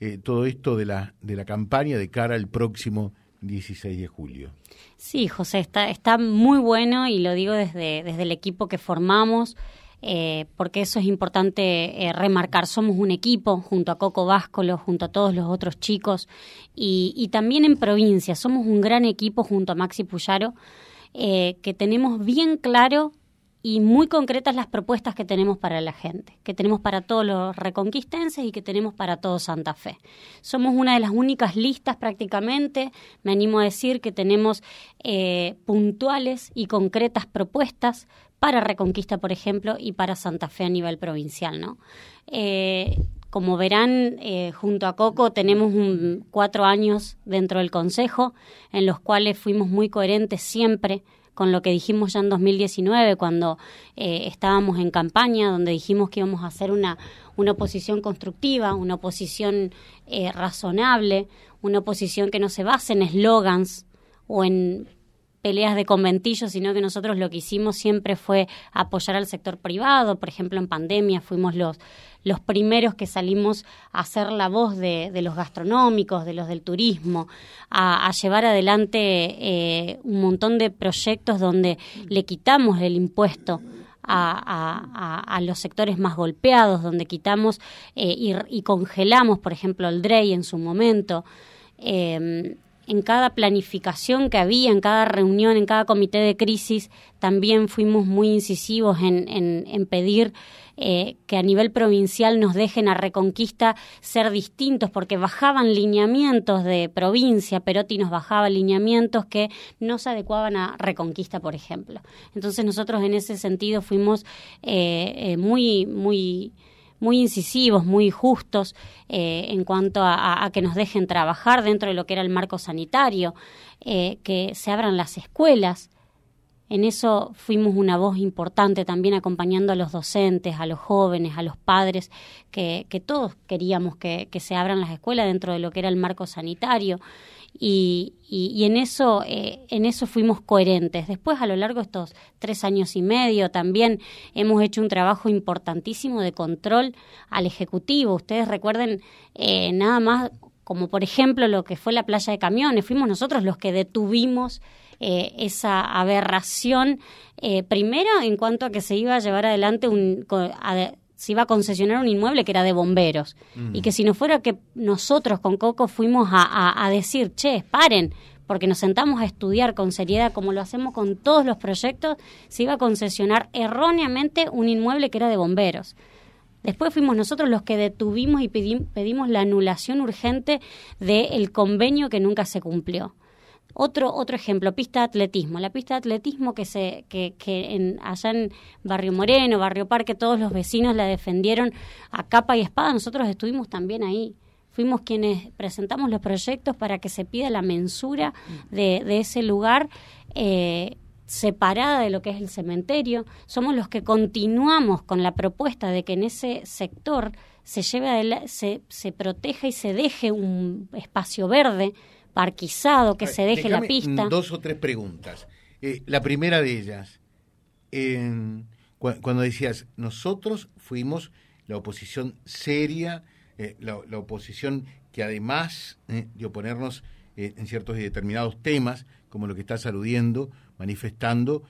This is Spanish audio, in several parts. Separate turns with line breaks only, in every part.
eh, todo esto de la, de la campaña de cara al próximo 16 de julio.
Sí, José, está, está muy bueno y lo digo desde, desde el equipo que formamos. Eh, porque eso es importante eh, remarcar. Somos un equipo junto a Coco Váscolo, junto a todos los otros chicos y, y también en provincia. Somos un gran equipo junto a Maxi Puyaro que tenemos bien claro y muy concretas las propuestas que tenemos para la gente, que tenemos para todos los reconquistenses y que tenemos para todo Santa Fe. Somos una de las únicas listas prácticamente, me animo a decir que tenemos eh, puntuales y concretas propuestas para Reconquista, por ejemplo, y para Santa Fe a nivel provincial, ¿no? Eh, como verán, eh, junto a Coco tenemos cuatro años dentro del Consejo, en los cuales fuimos muy coherentes siempre con lo que dijimos ya en 2019, cuando eh, estábamos en campaña, donde dijimos que íbamos a hacer una, una oposición constructiva, una oposición eh, razonable, una oposición que no se base en eslogans o en peleas de conventillos, sino que nosotros lo que hicimos siempre fue apoyar al sector privado. Por ejemplo, en pandemia fuimos los, los primeros que salimos a hacer la voz de, de los gastronómicos, de los del turismo, a, llevar adelante eh, un montón de proyectos donde le quitamos el impuesto. A, a, los sectores más golpeados, donde quitamos eh, y, y, congelamos, por ejemplo, el DREI en su momento. Eh, en cada planificación que había, en cada reunión, en cada comité de crisis, también fuimos muy incisivos en, en, pedir eh, que a nivel provincial nos dejen a Reconquista ser distintos, porque bajaban lineamientos de provincia, Perotti nos bajaba lineamientos que no se adecuaban a Reconquista, por ejemplo. Entonces nosotros en ese sentido fuimos eh, eh, muy, muy muy incisivos, muy justos eh, en cuanto a, que nos dejen trabajar dentro de lo que era el marco sanitario, eh, que se abran las escuelas. En eso fuimos una voz importante también acompañando a los docentes, a los jóvenes, a los padres, que, todos queríamos que, que se abran las escuelas dentro de lo que era el marco sanitario y, y, en eso eh, en eso fuimos coherentes. Después a lo largo de estos tres años y medio también hemos hecho un trabajo importantísimo de control al ejecutivo. Ustedes recuerden eh, nada más como por ejemplo lo que fue la playa de camiones, fuimos nosotros los que detuvimos eh, esa aberración, eh, primero en cuanto a que se iba a llevar adelante un, se iba a concesionar un inmueble que era de bomberos. Y que si no fuera que nosotros con Coco fuimos a, decir, che, paren, porque nos sentamos a estudiar con seriedad, como lo hacemos con todos los proyectos, se iba a concesionar erróneamente un inmueble que era de bomberos. Después fuimos nosotros los que detuvimos y pedimos la anulación urgente del convenio que nunca se cumplió. Otro, otro ejemplo, pista de atletismo. La pista de atletismo que, se, que, que en, allá en Barrio Moreno, Barrio Parque, todos los vecinos la defendieron a capa y espada. Nosotros estuvimos también ahí. Fuimos quienes presentamos los proyectos para que se pida la mensura de, de ese lugar eh, separada de lo que es el cementerio. Somos los que continuamos con la propuesta de que en ese sector se, lleve se, se proteja y se deje un espacio verde parquizado, que se deje la pista.
Dos o tres preguntas. Eh, la primera de ellas, cuando decías, nosotros fuimos la oposición seria, eh, la, oposición que además eh, de oponernos en ciertos y determinados temas, como lo que estás aludiendo, manifestando,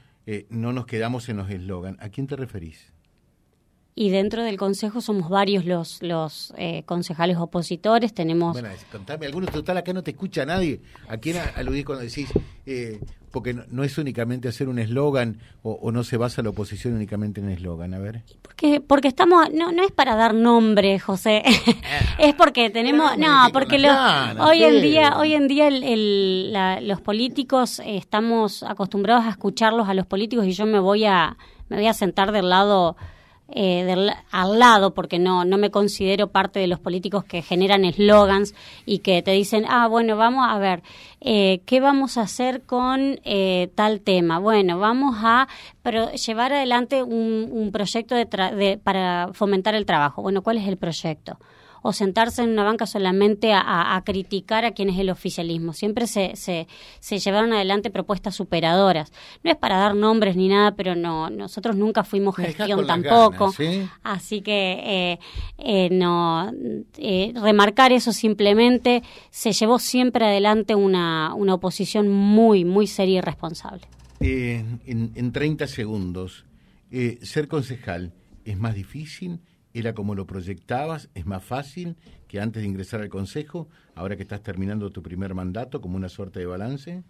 no nos quedamos en los eslogan. ¿A quién te referís?
Y dentro del Consejo somos varios los, los eh, concejales opositores. Tenemos.
Bueno, contame, algunos total acá no te escucha nadie. ¿A quién aludís cuando decís.? Eh, porque no, es únicamente hacer un eslogan o, no se basa la oposición únicamente en eslogan, a ver.
Porque, porque estamos, no, no es para dar nombre, José, ah. es porque tenemos, no, porque hoy en día, hoy en día el, los políticos eh, estamos acostumbrados a escucharlos a los políticos y yo me voy a, me voy a sentar del lado eh, al lado, porque no, no me considero parte de los políticos que generan eslogans y que te dicen, ah, bueno, vamos a ver, eh, ¿qué vamos a hacer con eh, tal tema? Bueno, vamos a pero llevar adelante un, un proyecto de para fomentar el trabajo. Bueno, ¿cuál es el proyecto? O sentarse en una banca solamente a, criticar a quien es el oficialismo. Siempre se, se, se, llevaron adelante propuestas superadoras. No es para dar nombres ni nada, pero no nosotros nunca fuimos gestión tampoco. Así que eh, eh, no eh, remarcar eso simplemente se llevó siempre adelante una, una oposición muy, muy seria y responsable.
en, en 30 segundos, ser concejal es más difícil ¿Era como lo proyectabas? ¿Es más fácil que antes de ingresar al Consejo, ahora que estás terminando tu primer mandato, como una suerte de balance?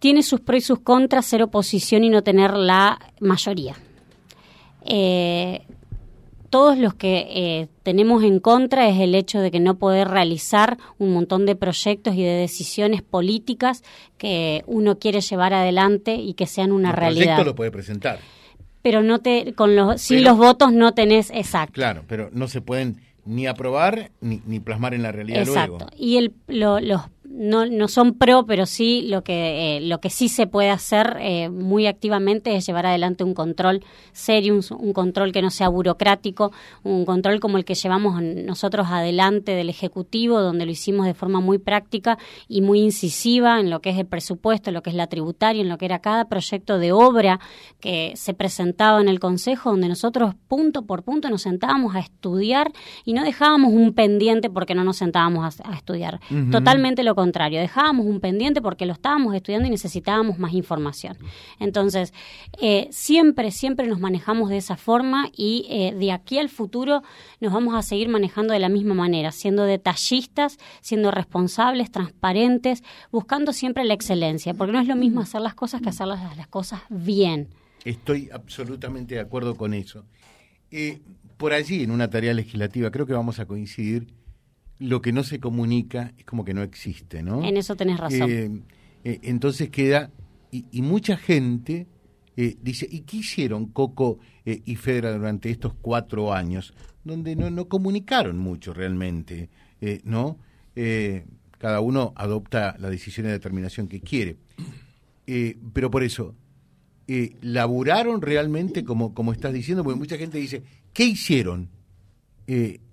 Tiene sus pros y sus contras ser oposición y no tener la mayoría. Eh, todos los que eh, tenemos en contra es el hecho de que no poder realizar un montón de proyectos y de decisiones políticas que uno quiere llevar adelante y que sean una el realidad.
proyecto lo puede presentar
pero no te con los sin los votos no tenés exacto.
Claro, pero no se pueden ni aprobar ni, ni plasmar en la realidad
exacto. Y el, lo, los no, no son pro, pero sí lo que, eh, lo que sí se puede hacer eh, muy activamente es llevar adelante un control serio, un, control que no sea burocrático, un control como el que llevamos nosotros adelante del Ejecutivo, donde lo hicimos de forma muy práctica y muy incisiva en lo que es el presupuesto, en lo que es la tributaria, en lo que era cada proyecto de obra que se presentaba en el Consejo, donde nosotros punto por punto nos sentábamos a estudiar y no dejábamos un pendiente porque no nos sentábamos a, estudiar. Totalmente lo contrario, dejábamos un pendiente porque lo estábamos estudiando y necesitábamos más información. Entonces, eh, siempre, siempre nos manejamos de esa forma y eh, de aquí al futuro nos vamos a seguir manejando de la misma manera, siendo detallistas, siendo responsables, transparentes, buscando siempre la excelencia, porque no es lo mismo hacer las cosas que hacer las, cosas bien.
Estoy absolutamente de acuerdo con eso. Eh, por allí, en una tarea legislativa, creo que vamos a coincidir lo que no se comunica es como que no existe, ¿no?
En eso tenés razón.
Eh, eh, entonces queda, y, mucha gente eh, dice, ¿y qué hicieron Coco y Fedra durante estos cuatro años? Donde no, no comunicaron mucho realmente, ¿no? cada uno adopta la decisión de determinación que quiere. pero por eso, ¿laburaron realmente como, como estás diciendo? Porque mucha gente dice, ¿qué hicieron?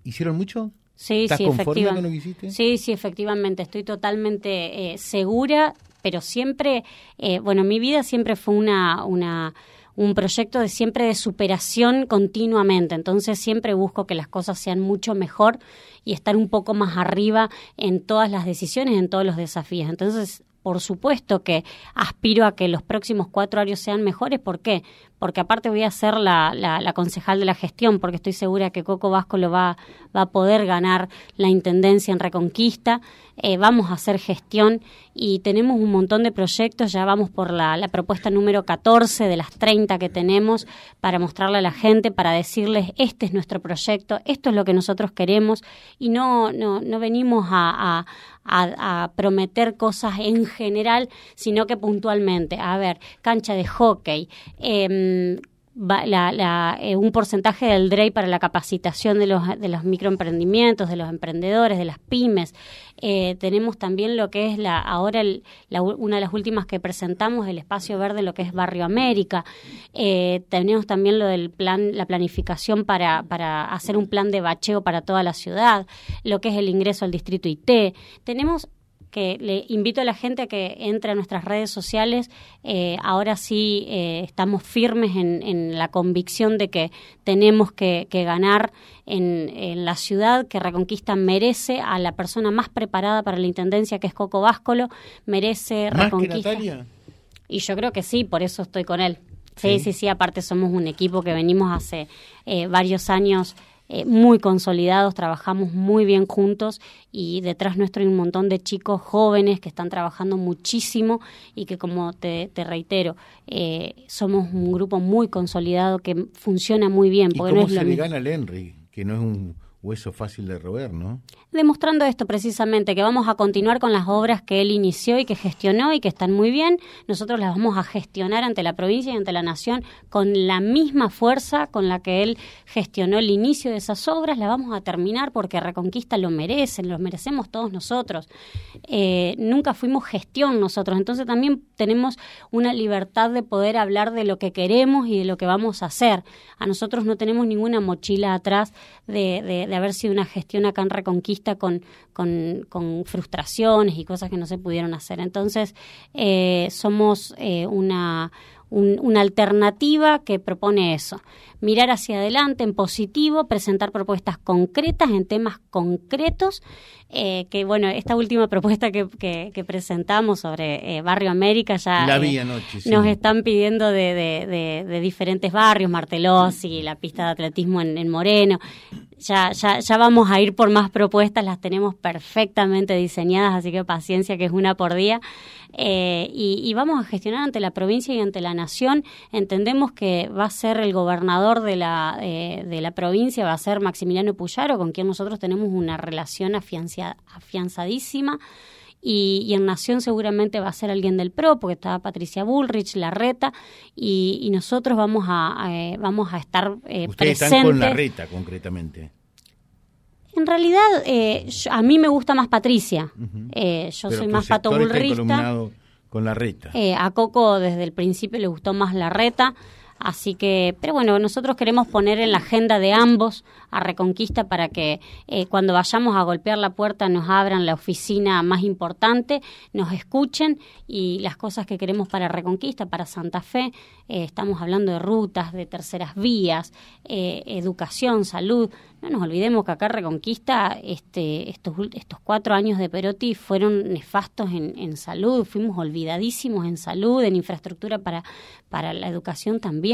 ¿Hicieron mucho?
Sí, sí, efectivamente. Sí, sí, efectivamente. Estoy totalmente eh, segura, pero siempre, eh, bueno, mi vida siempre fue una, una un proyecto de siempre de superación continuamente. Entonces siempre busco que las cosas sean mucho mejor y estar un poco más arriba en todas las decisiones, en todos los desafíos. Entonces, por supuesto que aspiro a que los próximos cuatro años sean mejores. ¿Por qué? Porque aparte voy a ser la, la, concejal de la gestión, porque estoy segura que Coco Vasco lo va, va a poder ganar la intendencia en Reconquista. Eh, vamos a hacer gestión y tenemos un montón de proyectos, ya vamos por la, propuesta número 14 de las 30 que tenemos para mostrarle a la gente, para decirles, este es nuestro proyecto, esto es lo que nosotros queremos y no, no, no venimos a, a, prometer cosas en general, sino que puntualmente. A ver, cancha de hockey. Eh, la, eh, un porcentaje del DREI para la capacitación de los, de los microemprendimientos, de los emprendedores, de las pymes. Eh, tenemos también lo que es la ahora una de las últimas que presentamos, el espacio verde, lo que es Barrio América. Eh, tenemos también lo del plan, la planificación para, para hacer un plan de bacheo para toda la ciudad, lo que es el ingreso al distrito IT. Tenemos que le invito a la gente a que entre a nuestras redes sociales. Eh, ahora sí eh, estamos firmes en, la convicción de que tenemos que, ganar en, la ciudad, que Reconquista merece a la persona más preparada para la intendencia, que es Coco Váscolo, merece Reconquista. y yo creo que sí, por eso estoy con él. Sí, sí, sí, aparte somos un equipo que venimos hace eh, varios años eh, muy consolidados, trabajamos muy bien juntos y detrás nuestro hay un montón de chicos jóvenes que están trabajando muchísimo y que, como te, reitero, eh, somos un grupo muy consolidado que funciona muy bien.
¿Y cómo se le gana al Henry, que no es un hueso fácil de roer, ¿no?
Demostrando esto precisamente, que vamos a continuar con las obras que él inició y que gestionó y que están muy bien. Nosotros las vamos a gestionar ante la provincia y ante la nación con la misma fuerza con la que él gestionó el inicio de esas obras. Las vamos a terminar porque Reconquista lo merecen, los merecemos todos nosotros. Eh, nunca fuimos gestión nosotros, entonces también tenemos una libertad de poder hablar de lo que queremos y de lo que vamos a hacer. A nosotros no tenemos ninguna mochila atrás de haber sido una gestión acá en Reconquista con, con, con frustraciones y cosas que no se pudieron hacer. Entonces, eh, somos eh, una una alternativa que propone eso, mirar hacia adelante en positivo, presentar propuestas concretas en temas concretos, eh, que bueno, esta última propuesta que, que, presentamos sobre eh, Barrio América ya
eh,
nos están pidiendo de, de, diferentes barrios, Martelossi, la pista de atletismo en, en Moreno, ya, ya, ya vamos a ir por más propuestas, las tenemos perfectamente diseñadas, así que paciencia que es una por día. Eh, y, vamos a gestionar ante la provincia y ante la nación. Entendemos que va a ser el gobernador de la, de la provincia, va a ser Maximiliano Puyaro, con quien nosotros tenemos una relación afianzadísima. Y, en Nación seguramente va a ser alguien del PRO, porque está Patricia Bullrich, Larreta, y, y nosotros vamos a, eh, vamos a estar eh,
Ustedes están con Larreta, concretamente.
En realidad, eh, a mí me gusta más Patricia. yo soy más pato bullrista.
con Larreta.
a Coco desde el principio le gustó más Larreta. Así que, pero bueno, nosotros queremos poner en la agenda de ambos a Reconquista para que eh, cuando vayamos a golpear la puerta nos abran la oficina más importante, nos escuchen y las cosas que queremos para Reconquista, para Santa Fe. Eh, estamos hablando de rutas, de terceras vías, eh, educación, salud. No nos olvidemos que acá Reconquista, este, estos, estos cuatro años de Perotti fueron nefastos en, en salud, fuimos olvidadísimos en salud, en infraestructura para, para la educación también.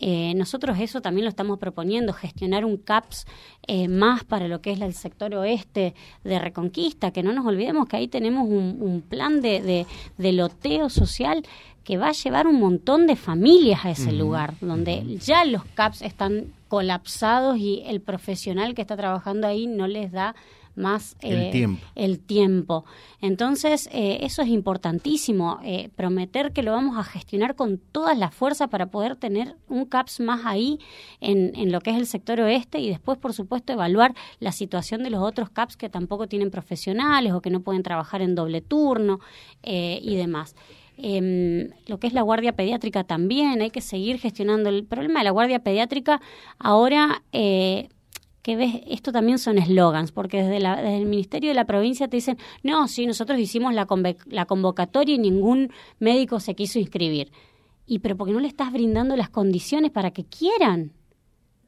Eh, nosotros eso también lo estamos proponiendo, gestionar un CAPS eh, más para lo que es el sector oeste de Reconquista, que no nos olvidemos que ahí tenemos un, plan de, de, loteo social que va a llevar un montón de familias a ese lugar, donde ya los CAPS están colapsados y el profesional que está trabajando ahí no les da más
el, tiempo.
el tiempo. Entonces, eh, eso es importantísimo, eh, prometer que lo vamos a gestionar con todas las fuerzas para poder tener un CAPS más ahí en, en lo que es el sector oeste y después, por supuesto, evaluar la situación de los otros CAPS que tampoco tienen profesionales o que no pueden trabajar en doble turno eh, y demás. Eh, lo que es la guardia pediátrica también, hay que seguir gestionando. El problema de la guardia pediátrica ahora eh, que ves, esto también son eslogans, porque desde, la, desde, el Ministerio de la Provincia te dicen, no, sí, nosotros hicimos la, la convocatoria y ningún médico se quiso inscribir. Y pero porque no le estás brindando las condiciones para que quieran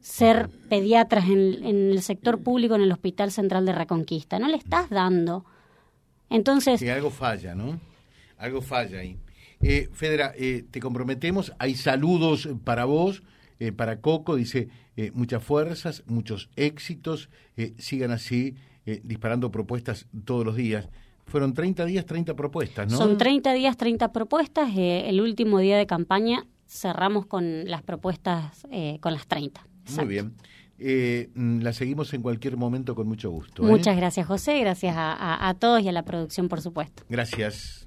ser pediatras en, en el sector público en el Hospital Central de Reconquista, no le estás dando. Entonces...
Sí, algo falla, ¿no? Algo falla ahí. Eh, Federa, eh, te comprometemos, hay saludos para vos, eh, para Coco, dice, eh, muchas fuerzas, muchos éxitos, eh, sigan así eh, disparando propuestas todos los días. Fueron 30 días, 30 propuestas, ¿no?
Son 30 días, 30 propuestas. el último día de campaña cerramos con las propuestas, con las 30.
Muy bien. Mm, la seguimos en cualquier momento con mucho gusto.
Muchas gracias, José. Gracias a todos y a la producción, por supuesto.
Gracias